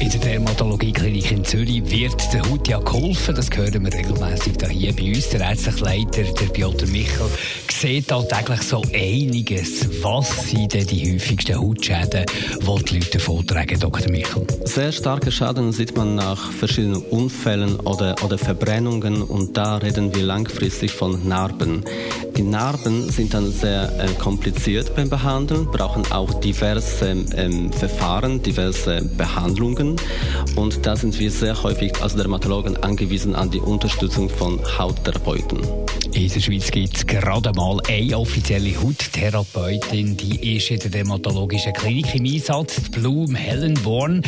in der Dermatologie-Klinik in Zürich wird der Haut ja geholfen. Das hören wir regelmäßig hier bei uns. Der ärztliche Leiter, der Piotr Michel, sieht alltäglich so einiges. Was sind denn die häufigsten Hautschäden, die die Leute vortragen, Dr. Michel? Sehr starke Schaden sieht man nach verschiedenen Unfällen oder, oder Verbrennungen und da reden wir langfristig von Narben. Die Narben sind dann sehr äh, kompliziert beim Behandeln, brauchen auch diverse ähm, Verfahren, diverse Behandlungen und da sind wir sehr häufig als Dermatologen angewiesen an die Unterstützung von Hauttherapeuten. In der Schweiz gibt es gerade mal eine offizielle Hauttherapeutin, die ist in der dermatologischen Klinik im Einsatz, Blum Hellenborn.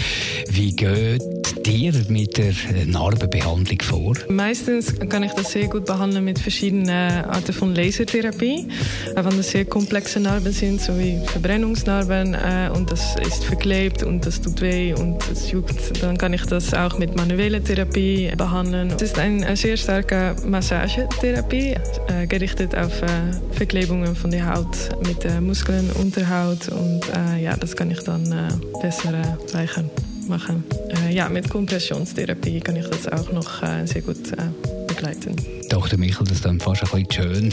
Wie geht dir mit der Narbenbehandlung vor? Meistens kann ich das sehr gut behandeln mit verschiedenen Arten von Lasertherapie. Wenn das sehr komplexe Narben sind, so wie Verbrennungsnarben, äh, und das ist verklebt und das tut weh und es juckt, dann kann ich das auch mit manueller Therapie behandeln. Es ist eine sehr starke Massagetherapie, äh, gerichtet auf äh, Verklebungen von der Haut mit Muskeln, Unterhaut und ja, das kann ich dann besser weichen machen. ja, mit Kompressionstherapie kann ich das auch noch sehr gut begleiten. Dr. Michel, das dann fast ein bisschen schön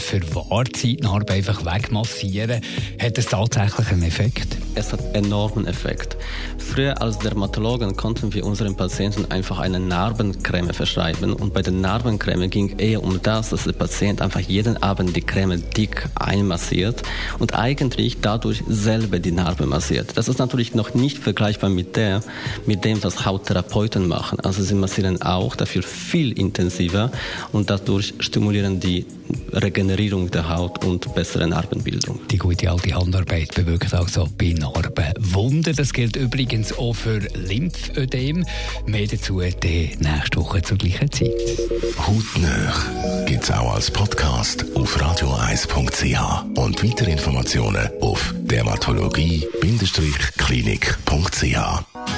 die Narbe einfach wegmassieren. Hat das tatsächlich einen Effekt? Es hat enormen Effekt. Früher als Dermatologen konnten wir unseren Patienten einfach eine Narbencreme verschreiben und bei der Narbencreme ging eher um das, dass der Patient einfach jeden Abend die Creme dick einmassiert und eigentlich dadurch selber die Narbe massiert. Das ist natürlich noch nicht vergleichbar mit der, mit dem, was Hauttherapeuten machen. Also sie massieren auch dafür viel intensiver und dadurch stimulieren die Regenerierung der Haut und bessere Narbenbildung. Die gute alte Handarbeit bewirkt also bei Narben Wunder. Das gilt übrigens auch für Lymphödem. Mehr dazu die nächste Woche zur gleichen Zeit. Hautnöch gibt es auch als Podcast auf radioeis.ch und weitere Informationen auf dermatologie-klinik.ch.